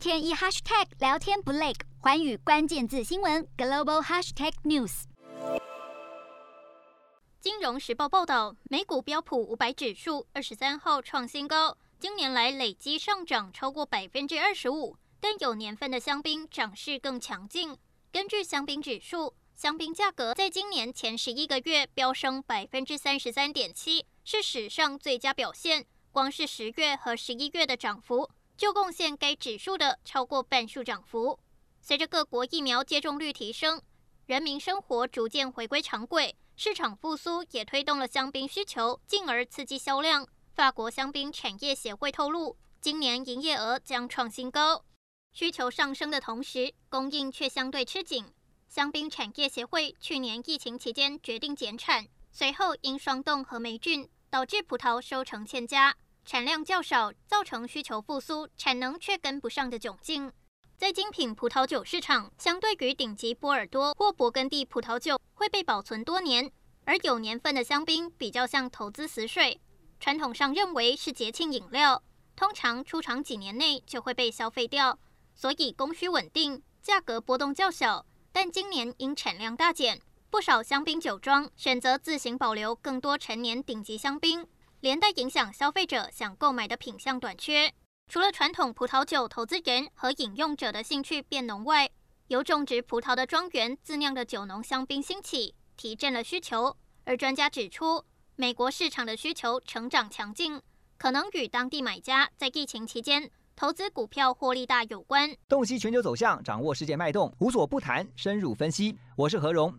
天一 hashtag 聊天不累，寰宇关键字新闻 global hashtag news。金融时报报道，美股标普五百指数二十三号创新高，今年来累积上涨超过百分之二十五。但有年份的香槟涨势更强劲。根据香槟指数，香槟价格在今年前十一个月飙升百分之三十三点七，是史上最佳表现。光是十月和十一月的涨幅，就贡献该指数的超过半数涨幅。随着各国疫苗接种率提升，人民生活逐渐回归常轨，市场复苏也推动了香槟需求，进而刺激销量。法国香槟产业协会透露，今年营业额将创新高。需求上升的同时，供应却相对吃紧。香槟产业协会去年疫情期间决定减产，随后因霜冻和霉菌。导致葡萄收成欠佳，产量较少，造成需求复苏，产能却跟不上的窘境。在精品葡萄酒市场，相对于顶级波尔多或勃艮第葡萄酒会被保存多年，而有年份的香槟比较像投资死水，传统上认为是节庆饮料，通常出厂几年内就会被消费掉，所以供需稳定，价格波动较小。但今年因产量大减。不少香槟酒庄选择自行保留更多陈年顶级香槟，连带影响消费者想购买的品相短缺。除了传统葡萄酒投资人和饮用者的兴趣变浓外，有种植葡萄的庄园自酿的酒农香槟兴起，提振了需求。而专家指出，美国市场的需求成长强劲，可能与当地买家在疫情期间投资股票获利大有关。洞悉全球走向，掌握世界脉动，无所不谈，深入分析。我是何荣。